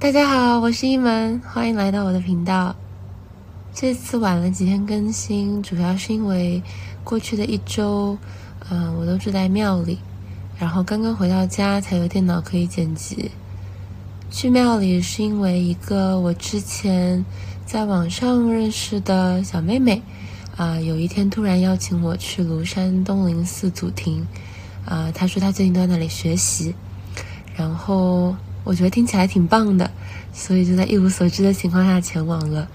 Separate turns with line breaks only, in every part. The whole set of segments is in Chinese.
大家好，我是一门，欢迎来到我的频道。这次晚了几天更新，主要是因为过去的一周，嗯，我都住在庙里，然后刚刚回到家才有电脑可以剪辑。去庙里是因为一个我之前在网上认识的小妹妹，啊，有一天突然邀请我去庐山东林寺祖庭，啊，她说她最近都在那里学习，然后。我觉得听起来挺棒的，所以就在一无所知的情况下前往了，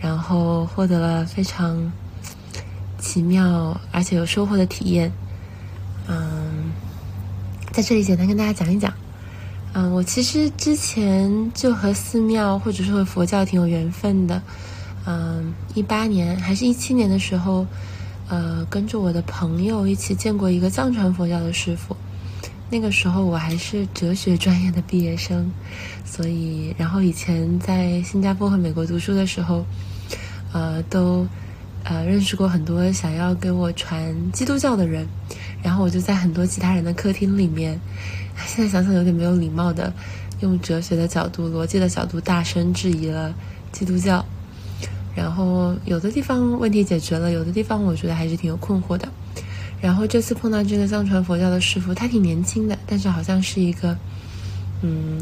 然后获得了非常奇妙而且有收获的体验。嗯，在这里简单跟大家讲一讲。嗯，我其实之前就和寺庙或者说和佛教挺有缘分的。嗯，一八年还是一七年的时候，呃，跟着我的朋友一起见过一个藏传佛教的师傅。那个时候我还是哲学专业的毕业生，所以然后以前在新加坡和美国读书的时候，呃，都呃认识过很多想要给我传基督教的人，然后我就在很多其他人的客厅里面，现在想想有点没有礼貌的，用哲学的角度、逻辑的角度大声质疑了基督教，然后有的地方问题解决了，有的地方我觉得还是挺有困惑的。然后这次碰到这个藏传佛教的师傅，他挺年轻的，但是好像是一个，嗯，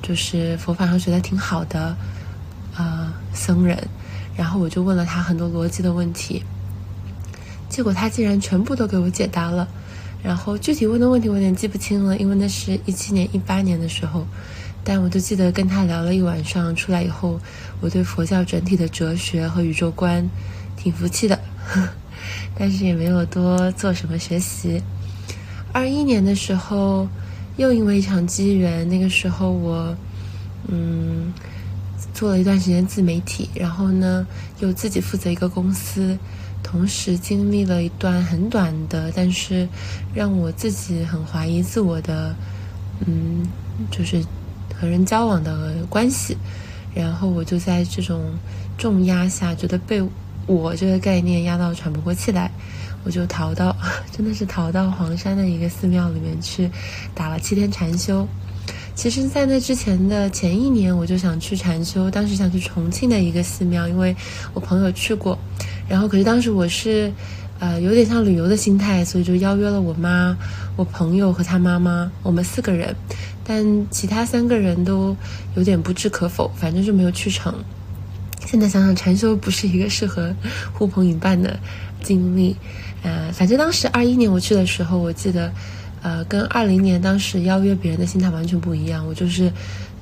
就是佛法上学的挺好的，啊，僧人。然后我就问了他很多逻辑的问题，结果他竟然全部都给我解答了。然后具体问的问题我有点记不清了，因为那是一七年、一八年的时候。但我就记得跟他聊了一晚上，出来以后，我对佛教整体的哲学和宇宙观挺服气的。但是也没有多做什么学习。二一年的时候，又因为一场机缘，那个时候我，嗯，做了一段时间自媒体，然后呢，又自己负责一个公司，同时经历了一段很短的，但是让我自己很怀疑自我的，嗯，就是和人交往的关系。然后我就在这种重压下，觉得被。我这个概念压到喘不过气来，我就逃到，真的是逃到黄山的一个寺庙里面去打了七天禅修。其实，在那之前的前一年，我就想去禅修，当时想去重庆的一个寺庙，因为我朋友去过。然后，可是当时我是，呃，有点像旅游的心态，所以就邀约了我妈、我朋友和他妈妈，我们四个人。但其他三个人都有点不置可否，反正就没有去成。现在想想，禅修不是一个适合呼朋引伴的经历。呃，反正当时二一年我去的时候，我记得，呃，跟二零年当时邀约别人的心态完全不一样。我就是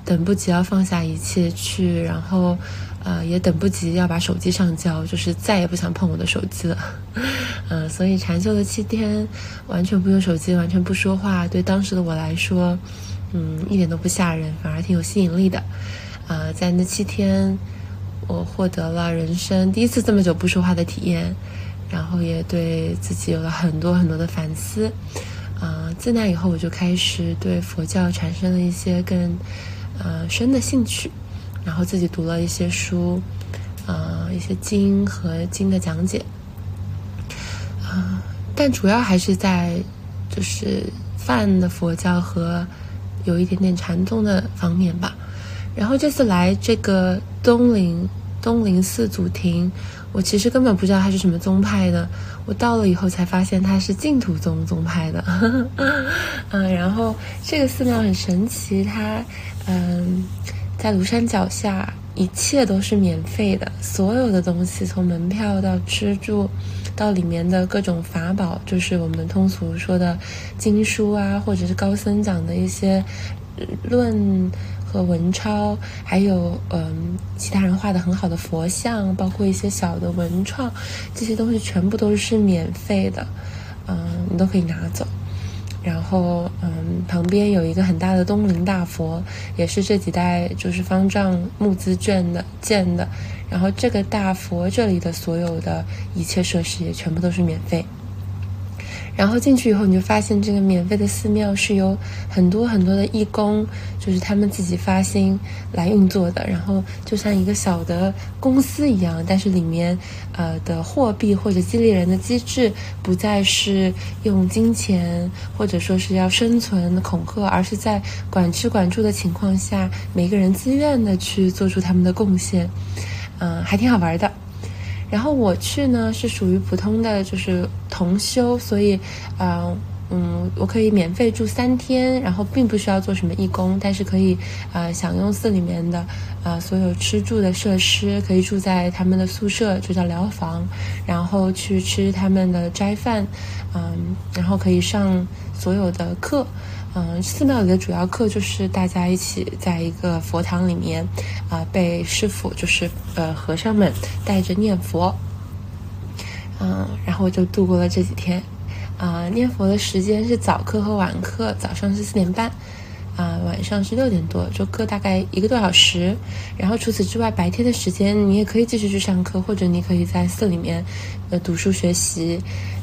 等不及要放下一切去，然后，呃，也等不及要把手机上交，就是再也不想碰我的手机了。嗯，所以禅修的七天，完全不用手机，完全不说话，对当时的我来说，嗯，一点都不吓人，反而挺有吸引力的。呃，在那七天。我获得了人生第一次这么久不说话的体验，然后也对自己有了很多很多的反思。啊，自那以后我就开始对佛教产生了一些更呃深的兴趣，然后自己读了一些书，啊，一些经和经的讲解。啊，但主要还是在就是泛的佛教和有一点点禅宗的方面吧。然后这次来这个东林东林寺祖庭，我其实根本不知道它是什么宗派的。我到了以后才发现它是净土宗宗派的。嗯，然后这个寺庙很神奇，它嗯在庐山脚下，一切都是免费的，所有的东西从门票到吃住，到里面的各种法宝，就是我们通俗说的经书啊，或者是高僧讲的一些论。和文钞，还有嗯，其他人画的很好的佛像，包括一些小的文创，这些东西全部都是免费的，嗯，你都可以拿走。然后嗯，旁边有一个很大的东林大佛，也是这几代就是方丈募资捐的建的。然后这个大佛这里的所有的一切设施也全部都是免费。然后进去以后，你就发现这个免费的寺庙是由很多很多的义工，就是他们自己发心来运作的。然后就像一个小的公司一样，但是里面呃的货币或者激励人的机制不再是用金钱或者说是要生存恐吓，而是在管吃管住的情况下，每个人自愿的去做出他们的贡献，嗯，还挺好玩的。然后我去呢是属于普通的，就是同修，所以，嗯嗯，我可以免费住三天，然后并不需要做什么义工，但是可以，呃，享用寺里面的，呃，所有吃住的设施，可以住在他们的宿舍，就叫疗房，然后去吃他们的斋饭，嗯，然后可以上所有的课。嗯，寺庙里的主要课就是大家一起在一个佛堂里面，啊，被师傅就是呃和尚们带着念佛，嗯，然后我就度过了这几天，啊，念佛的时间是早课和晚课，早上是四点半，啊，晚上是六点多，就各大概一个多小时，然后除此之外，白天的时间你也可以继续去上课，或者你可以在寺里面，呃，读书学习，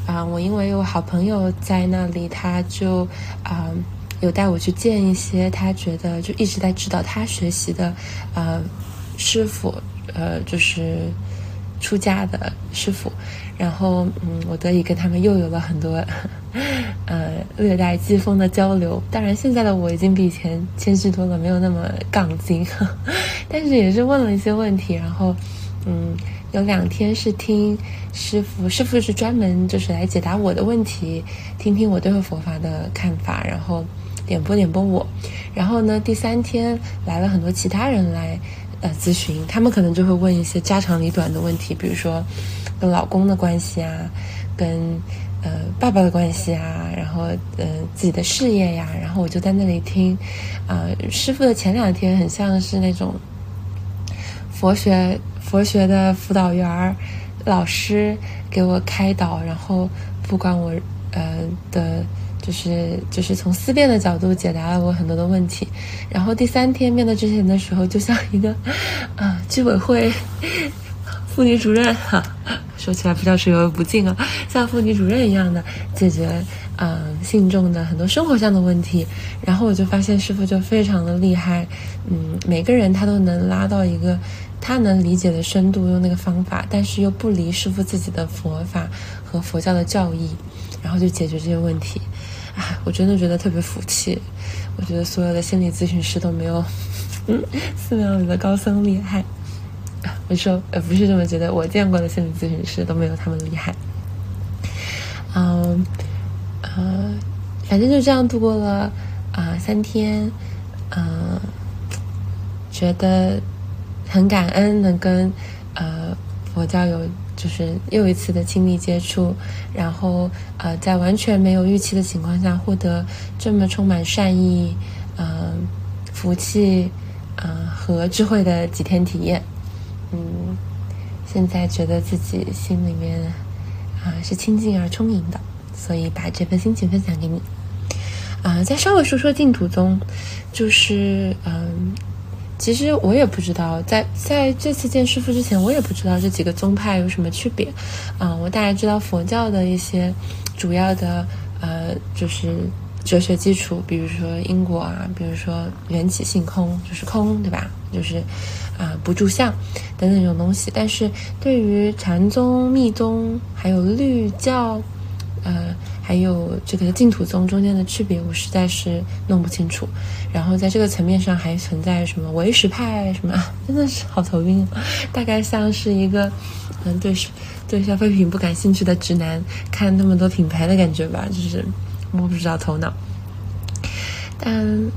啊，我因为有好朋友在那里，他就啊。有带我去见一些他觉得就一直在指导他学习的，呃，师傅，呃，就是出家的师傅，然后嗯，我得以跟他们又有了很多，呃，略带讥讽的交流。当然，现在的我已经比以前谦虚多了，没有那么杠精，但是也是问了一些问题。然后，嗯，有两天是听师傅，师傅是专门就是来解答我的问题，听听我对佛法的看法，然后。点播点播我，然后呢，第三天来了很多其他人来，呃，咨询，他们可能就会问一些家长里短的问题，比如说跟老公的关系啊，跟呃爸爸的关系啊，然后呃自己的事业呀，然后我就在那里听，啊，师傅的前两天很像是那种佛学佛学的辅导员儿老师给我开导，然后不管我呃的。就是就是从思辨的角度解答了我很多的问题，然后第三天面对这些人的时候，就像一个啊居委会妇女主任哈，说起来不知道是有不敬啊，像妇女主任一样的解决啊信众的很多生活上的问题，然后我就发现师傅就非常的厉害，嗯，每个人他都能拉到一个他能理解的深度，用那个方法，但是又不离师傅自己的佛法和佛教的教义，然后就解决这些问题。我真的觉得特别服气。我觉得所有的心理咨询师都没有寺庙里的高僧厉害。我说，呃，不是这么觉得，我见过的心理咨询师都没有他们厉害。嗯，呃，反正就这样度过了啊三天。嗯，觉得很感恩能跟呃佛教有。就是又一次的亲密接触，然后呃，在完全没有预期的情况下获得这么充满善意、嗯福气、嗯和智慧的几天体验，嗯，现在觉得自己心里面啊是清净而充盈的，所以把这份心情分享给你。啊，再稍微说说净土宗，就是嗯。其实我也不知道，在在这次见师傅之前，我也不知道这几个宗派有什么区别。啊，我大概知道佛教的一些主要的呃，就是哲学基础，比如说因果啊，比如说缘起性空，就是空，对吧？就是啊，不住相等等这种东西。但是对于禅宗、密宗还有律教，呃。还有这个净土宗中间的区别，我实在是弄不清楚。然后在这个层面上还存在什么唯识派什么，真的是好头晕。大概像是一个嗯对对消费品不感兴趣的直男看那么多品牌的感觉吧，就是摸不着头脑。但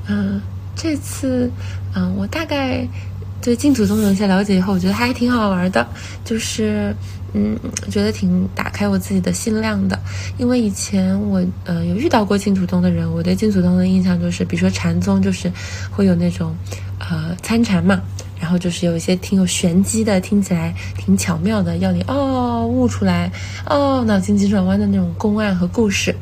嗯，这次嗯，我大概对净土宗有一些了解以后，我觉得还挺好玩的，就是。嗯，觉得挺打开我自己的心量的，因为以前我呃有遇到过净土宗的人，我对净土宗的印象就是，比如说禅宗就是会有那种呃参禅嘛，然后就是有一些挺有玄机的，听起来挺巧妙的，要你哦悟出来哦脑筋急转弯的那种公案和故事，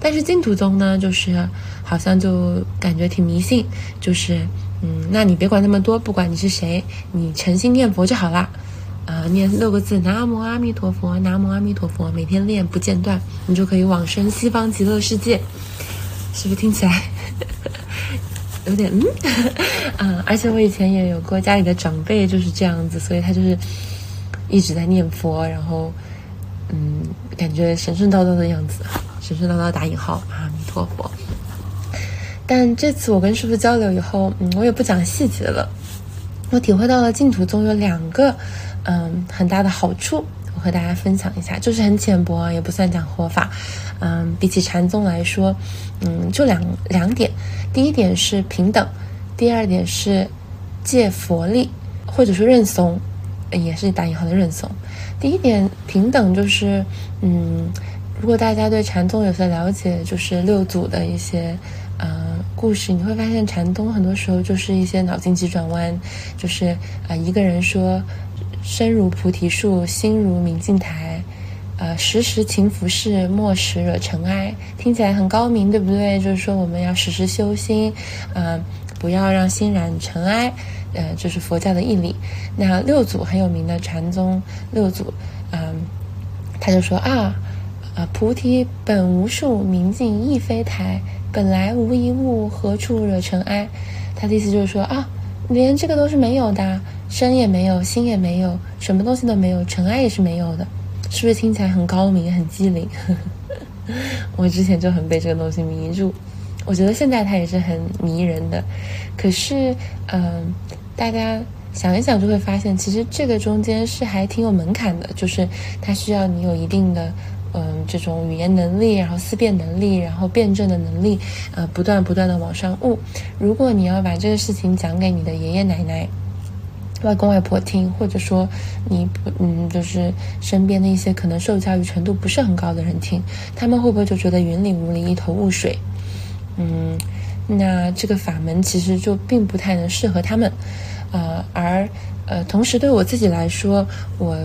但是净土宗呢，就是好像就感觉挺迷信，就是嗯，那你别管那么多，不管你是谁，你诚心念佛就好啦。啊，念六个字：南无阿弥陀佛，南无阿弥陀佛，每天练不间断，你就可以往生西方极乐世界。是不是听起来 有点嗯 啊？而且我以前也有过家里的长辈就是这样子，所以他就是一直在念佛，然后嗯，感觉神神叨叨的样子，神神叨叨打引号，阿弥陀佛。但这次我跟师傅交流以后，嗯，我也不讲细节了。我体会到了净土宗有两个，嗯，很大的好处，我和大家分享一下，就是很浅薄，也不算讲活法。嗯，比起禅宗来说，嗯，就两两点。第一点是平等，第二点是借佛力，或者说认怂，也是打引号的认怂。第一点平等就是，嗯，如果大家对禅宗有些了解，就是六祖的一些。呃，故事你会发现，禅宗很多时候就是一些脑筋急转弯，就是啊，一个人说，身如菩提树，心如明镜台，呃，时时勤拂拭，莫使惹尘埃，听起来很高明，对不对？就是说我们要时时修心，呃，不要让心染尘埃，呃，这是佛教的义理。那六祖很有名的禅宗六祖，嗯，他就说啊，啊，菩提本无树，明镜亦非台。本来无一物，何处惹尘埃？他的意思就是说啊，连这个都是没有的，身也没有，心也没有，什么东西都没有，尘埃也是没有的，是不是听起来很高明、很机灵？我之前就很被这个东西迷住，我觉得现在它也是很迷人的。可是，嗯，大家想一想就会发现，其实这个中间是还挺有门槛的，就是它需要你有一定的。嗯，这种语言能力，然后思辨能力，然后辩证的能力，呃，不断不断的往上悟。如果你要把这个事情讲给你的爷爷奶奶、外公外婆听，或者说你不，嗯，就是身边的一些可能受教育程度不是很高的人听，他们会不会就觉得云里雾里，一头雾水？嗯，那这个法门其实就并不太能适合他们。呃，而呃，同时对我自己来说，我。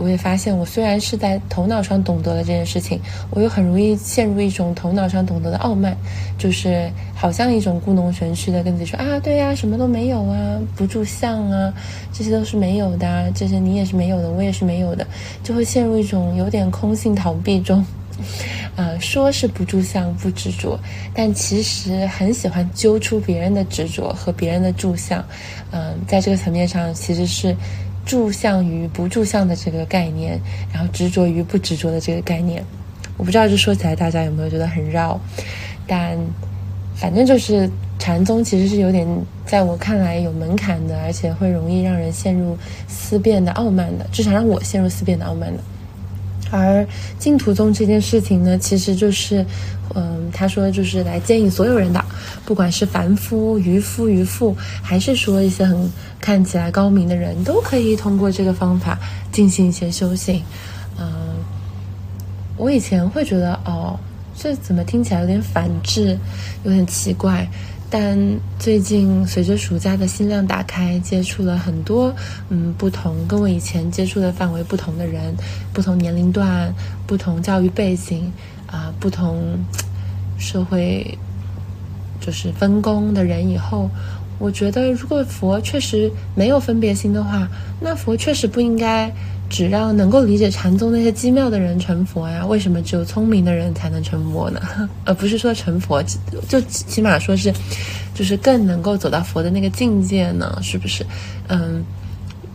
我也发现，我虽然是在头脑上懂得了这件事情，我又很容易陷入一种头脑上懂得的傲慢，就是好像一种故弄玄虚的跟自己说啊，对呀，什么都没有啊，不住相啊，这些都是没有的，这些你也是没有的，我也是没有的，就会陷入一种有点空性逃避中，呃，说是不住相不执着，但其实很喜欢揪出别人的执着和别人的住相，嗯，在这个层面上其实是。住相与不住相的这个概念，然后执着于不执着的这个概念，我不知道这说起来大家有没有觉得很绕，但反正就是禅宗其实是有点在我看来有门槛的，而且会容易让人陷入思辨的傲慢的，至少让我陷入思辨的傲慢的。而净土宗这件事情呢，其实就是，嗯，他说就是来建议所有人的，不管是凡夫、渔夫、渔妇，还是说一些很看起来高明的人，都可以通过这个方法进行一些修行。嗯，我以前会觉得，哦，这怎么听起来有点反智，有点奇怪。但最近随着暑假的心量打开，接触了很多嗯不同跟我以前接触的范围不同的人，不同年龄段、不同教育背景啊、不同社会就是分工的人以后，我觉得如果佛确实没有分别心的话，那佛确实不应该。只让能够理解禅宗那些机妙的人成佛呀？为什么只有聪明的人才能成佛呢？而不是说成佛就起码说是，就是更能够走到佛的那个境界呢？是不是？嗯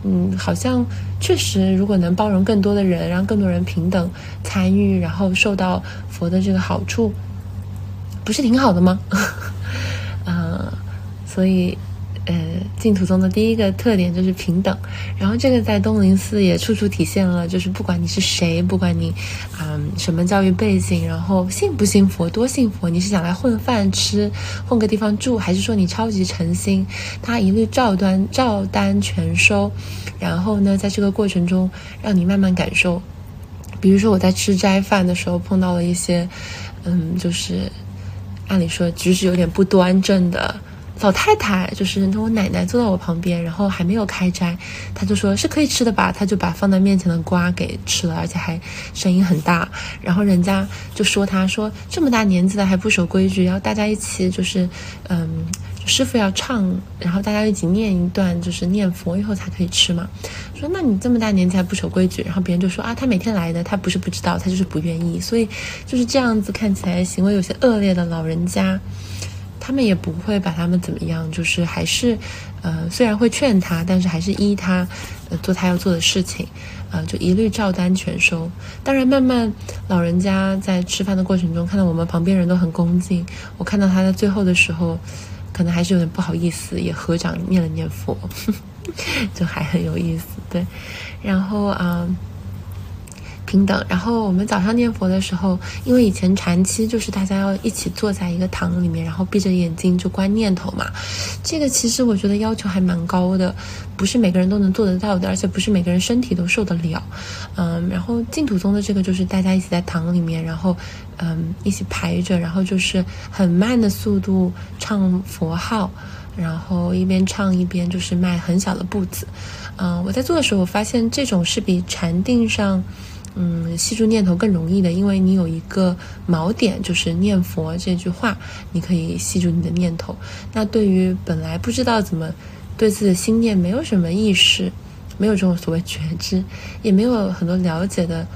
嗯，好像确实，如果能包容更多的人，让更多人平等参与，然后受到佛的这个好处，不是挺好的吗？嗯，所以。呃，净土宗的第一个特点就是平等，然后这个在东林寺也处处体现了，就是不管你是谁，不管你，嗯，什么教育背景，然后信不信佛，多信佛，你是想来混饭吃，混个地方住，还是说你超级诚心，他一律照单照单全收，然后呢，在这个过程中让你慢慢感受，比如说我在吃斋饭的时候碰到了一些，嗯，就是按理说举止有点不端正的。老太太就是我奶奶坐到我旁边，然后还没有开斋，她就说是可以吃的吧，她就把放在面前的瓜给吃了，而且还声音很大。然后人家就说她说这么大年纪了还不守规矩，要大家一起就是嗯，师傅要唱，然后大家一起念一段就是念佛以后才可以吃嘛。说那你这么大年纪还不守规矩，然后别人就说啊，他每天来的，他不是不知道，他就是不愿意。所以就是这样子看起来行为有些恶劣的老人家。他们也不会把他们怎么样，就是还是，呃，虽然会劝他，但是还是依他，呃，做他要做的事情，啊，就一律照单全收。当然，慢慢老人家在吃饭的过程中，看到我们旁边人都很恭敬，我看到他在最后的时候，可能还是有点不好意思，也合掌念了念佛，就还很有意思，对。然后啊。平等。然后我们早上念佛的时候，因为以前禅期就是大家要一起坐在一个堂里面，然后闭着眼睛就观念头嘛。这个其实我觉得要求还蛮高的，不是每个人都能做得到的，而且不是每个人身体都受得了。嗯，然后净土宗的这个就是大家一起在堂里面，然后嗯一起排着，然后就是很慢的速度唱佛号，然后一边唱一边就是迈很小的步子。嗯，我在做的时候，我发现这种是比禅定上。嗯，吸住念头更容易的，因为你有一个锚点，就是念佛这句话，你可以吸住你的念头。那对于本来不知道怎么对自己的心念没有什么意识，没有这种所谓觉知，也没有很多了解的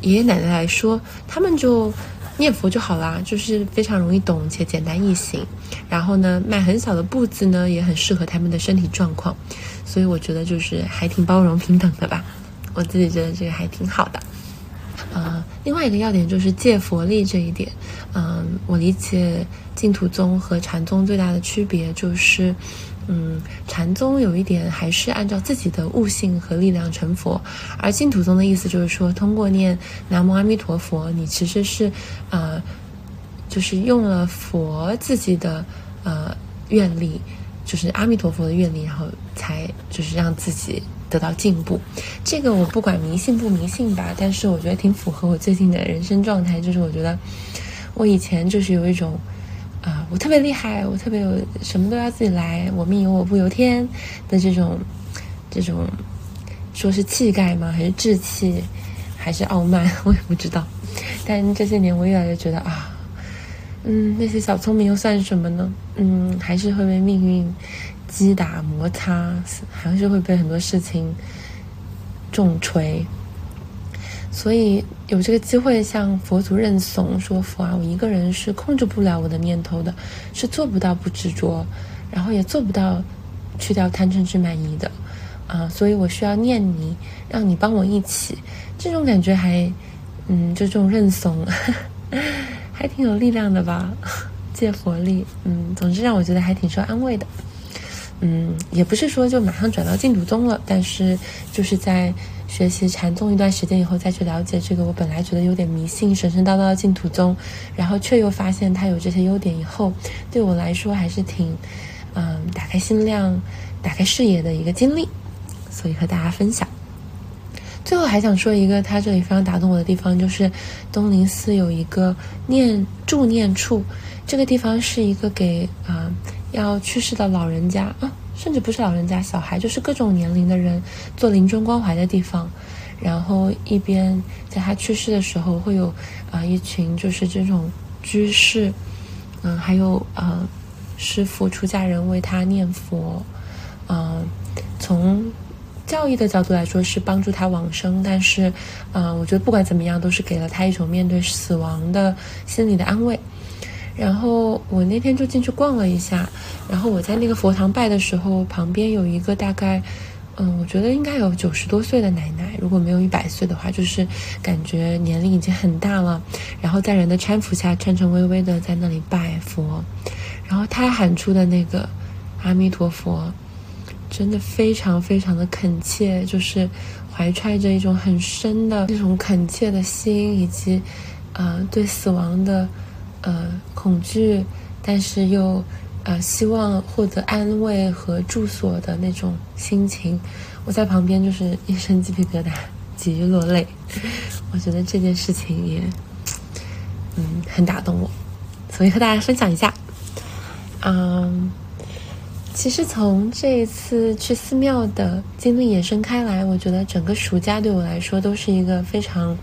爷爷奶奶来说，他们就念佛就好啦，就是非常容易懂且简单易行。然后呢，迈很小的步子呢，也很适合他们的身体状况。所以我觉得就是还挺包容平等的吧，我自己觉得这个还挺好的。呃，另外一个要点就是借佛力这一点。嗯，我理解净土宗和禅宗最大的区别就是，嗯，禅宗有一点还是按照自己的悟性和力量成佛，而净土宗的意思就是说，通过念南无阿弥陀佛，你其实是呃，就是用了佛自己的呃愿力，就是阿弥陀佛的愿力，然后才就是让自己。得到进步，这个我不管迷信不迷信吧，但是我觉得挺符合我最近的人生状态。就是我觉得我以前就是有一种啊，我特别厉害，我特别有什么都要自己来，我命由我不由天的这种这种，说是气概吗？还是志气？还是傲慢？我也不知道。但这些年我越来越觉得啊，嗯，那些小聪明又算什么呢？嗯，还是会被命运。击打摩擦，还是会被很多事情重锤。所以有这个机会向佛祖认怂，说佛啊，我一个人是控制不了我的念头的，是做不到不执着，然后也做不到去掉贪嗔痴慢疑的啊。所以我需要念你，让你帮我一起。这种感觉还，嗯，就这种认怂，还挺有力量的吧？借佛力，嗯，总之让我觉得还挺受安慰的。嗯，也不是说就马上转到净土宗了，但是就是在学习禅宗一段时间以后，再去了解这个我本来觉得有点迷信、神神叨叨的净土宗，然后却又发现它有这些优点以后，对我来说还是挺，嗯，打开心量、打开视野的一个经历，所以和大家分享。最后还想说一个，他这里非常打动我的地方，就是东林寺有一个念助念处，这个地方是一个给啊。要去世的老人家啊，甚至不是老人家，小孩就是各种年龄的人做临终关怀的地方。然后一边在他去世的时候，会有啊一群就是这种居士，嗯，还有呃师傅出家人为他念佛。嗯，从教义的角度来说是帮助他往生，但是啊，我觉得不管怎么样，都是给了他一种面对死亡的心理的安慰。然后我那天就进去逛了一下，然后我在那个佛堂拜的时候，旁边有一个大概，嗯，我觉得应该有九十多岁的奶奶，如果没有一百岁的话，就是感觉年龄已经很大了。然后在人的搀扶下，颤颤巍巍的在那里拜佛，然后她喊出的那个阿弥陀佛，真的非常非常的恳切，就是怀揣着一种很深的那种恳切的心，以及，呃，对死亡的。呃，恐惧，但是又呃希望获得安慰和住所的那种心情，我在旁边就是一身鸡皮疙瘩，几欲落泪。我觉得这件事情也嗯很打动我，所以和大家分享一下。嗯，其实从这一次去寺庙的经历延伸开来，我觉得整个暑假对我来说都是一个非常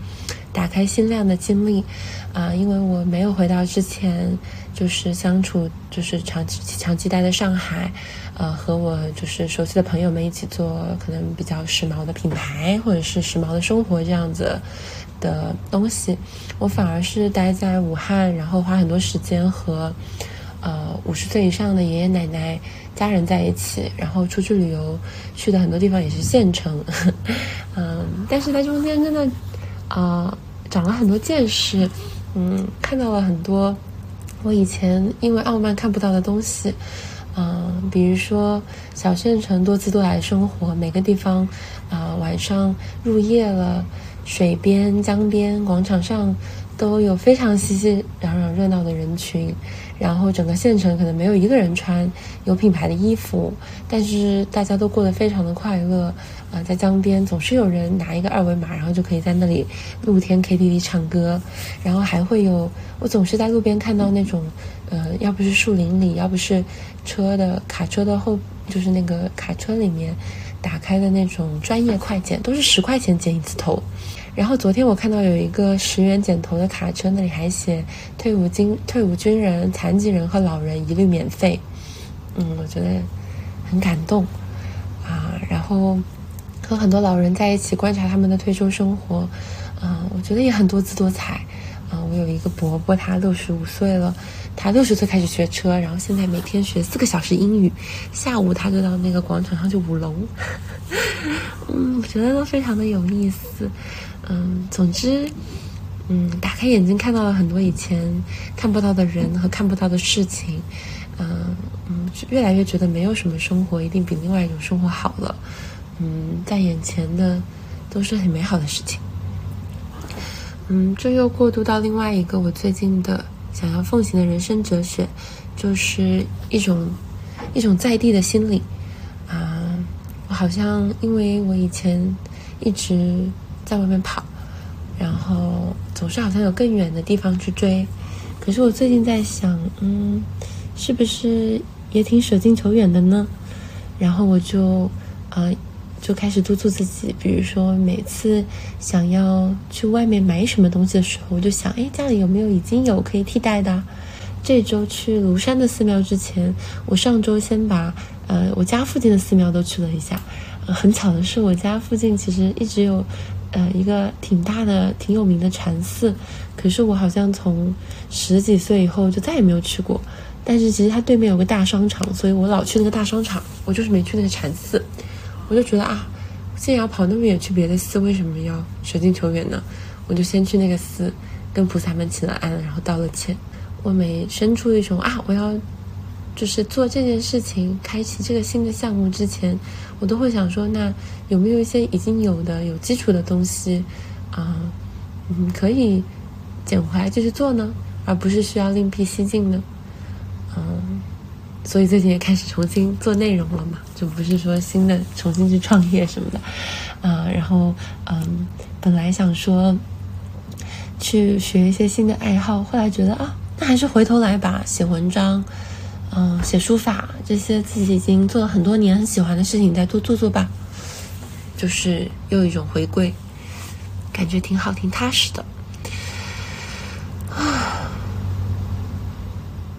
打开心量的经历啊，因为我没有回到之前就是相处，就是长期长期待在上海，呃，和我就是熟悉的朋友们一起做可能比较时髦的品牌或者是时髦的生活这样子的东西，我反而是待在武汉，然后花很多时间和呃五十岁以上的爷爷奶奶。家人在一起，然后出去旅游，去的很多地方也是县城，嗯，但是在中间真的，啊，长了很多见识，嗯，看到了很多我以前因为傲慢看不到的东西，嗯，比如说小县城多姿多彩的生活，每个地方啊，晚上入夜了，水边、江边、广场上都有非常熙熙攘攘、热闹的人群。然后整个县城可能没有一个人穿有品牌的衣服，但是大家都过得非常的快乐。啊，在江边总是有人拿一个二维码，然后就可以在那里露天 KTV 唱歌。然后还会有，我总是在路边看到那种，呃，要不是树林里，要不是车的卡车的后，就是那个卡车里面打开的那种专业快剪，都是十块钱剪一次头。然后昨天我看到有一个十元剪头的卡车，那里还写退伍军、退伍军人、残疾人和老人一律免费。嗯，我觉得很感动啊。然后和很多老人在一起观察他们的退休生活，啊，我觉得也很多姿多彩。啊，我有一个伯伯，他六十五岁了，他六十岁开始学车，然后现在每天学四个小时英语，下午他就到那个广场上去舞龙。嗯，我觉得都非常的有意思。嗯，总之，嗯，打开眼睛看到了很多以前看不到的人和看不到的事情，嗯嗯，越来越觉得没有什么生活一定比另外一种生活好了，嗯，在眼前的都是很美好的事情，嗯，这又过渡到另外一个我最近的想要奉行的人生哲学，就是一种一种在地的心理，啊，我好像因为我以前一直。在外面跑，然后总是好像有更远的地方去追。可是我最近在想，嗯，是不是也挺舍近求远的呢？然后我就啊，就开始督促自己，比如说每次想要去外面买什么东西的时候，我就想，哎，家里有没有已经有可以替代的？这周去庐山的寺庙之前，我上周先把呃我家附近的寺庙都去了一下。很巧的是，我家附近其实一直有。呃，一个挺大的、挺有名的禅寺，可是我好像从十几岁以后就再也没有去过。但是其实它对面有个大商场，所以我老去那个大商场，我就是没去那个禅寺。我就觉得啊，既然要跑那么远去别的寺，为什么要舍近求远呢？我就先去那个寺，跟菩萨们请了安，然后道了歉。我每生出一种啊，我要。就是做这件事情，开启这个新的项目之前，我都会想说，那有没有一些已经有的有基础的东西，啊，嗯，可以捡回来继续做呢？而不是需要另辟蹊径呢？嗯，所以最近也开始重新做内容了嘛，就不是说新的重新去创业什么的，啊，然后嗯，本来想说去学一些新的爱好，后来觉得啊，那还是回头来吧，写文章。嗯，写书法这些自己已经做了很多年很喜欢的事情，再多做做吧。就是又一种回归，感觉挺好，挺踏实的。啊，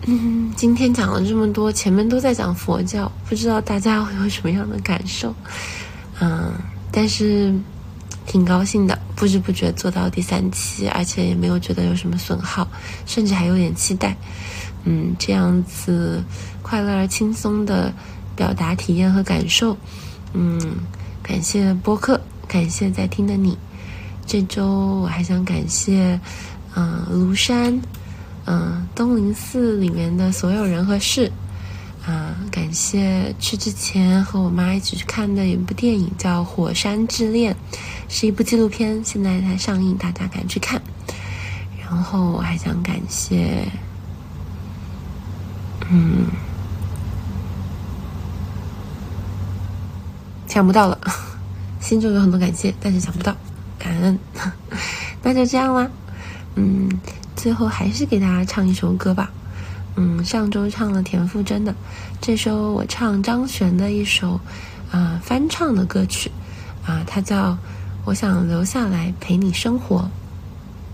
嗯，今天讲了这么多，前面都在讲佛教，不知道大家会有什么样的感受？嗯，但是挺高兴的，不知不觉做到第三期，而且也没有觉得有什么损耗，甚至还有点期待。嗯，这样子快乐而轻松的表达体验和感受，嗯，感谢播客，感谢在听的你。这周我还想感谢，嗯，庐山，嗯，东林寺里面的所有人和事，啊，感谢去之前和我妈一起去看的一部电影叫《火山之恋》，是一部纪录片，现在在上映，大家赶去看。然后我还想感谢。嗯，想不到了，心中有很多感谢，但是想不到，感恩，那就这样啦。嗯，最后还是给大家唱一首歌吧。嗯，上周唱了田馥甄的，这周我唱张悬的一首啊翻唱的歌曲，啊，它叫《我想留下来陪你生活》。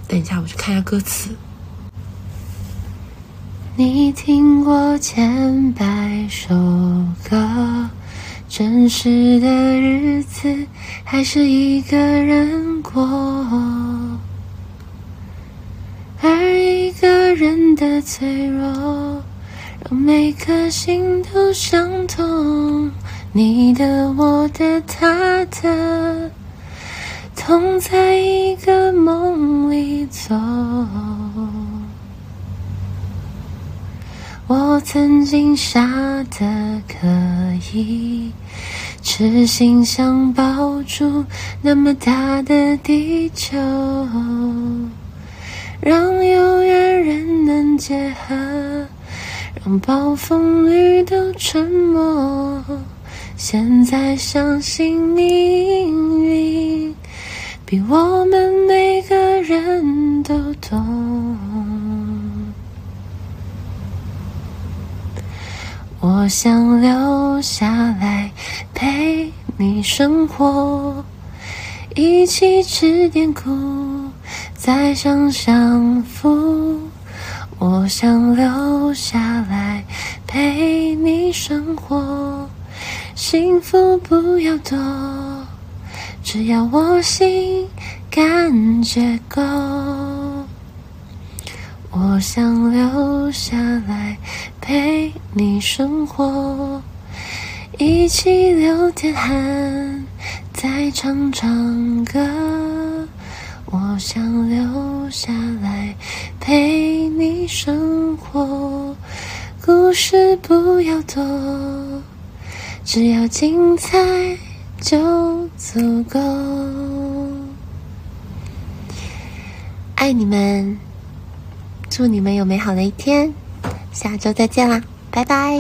等一下，我去看一下歌词。你听过千百首歌，真实的日子还是一个人过，而个人的脆弱，让每颗心都伤痛。你的、我的、他的，同在一个梦里走。我曾经傻的可以，痴心想抱住那么大的地球，让有缘人能结合，让暴风雨都沉默。现在相信命运，比我们每个人都懂。我想留下来陪你生活，一起吃点苦，再想享福。我想留下来陪你生活，幸福不要多，只要我心感觉够。我想留下来陪你生活，一起流点汗，再唱唱歌。我想留下来陪你生活，故事不要多，只要精彩就足够。爱你们。祝你们有美好的一天，下周再见啦，拜拜。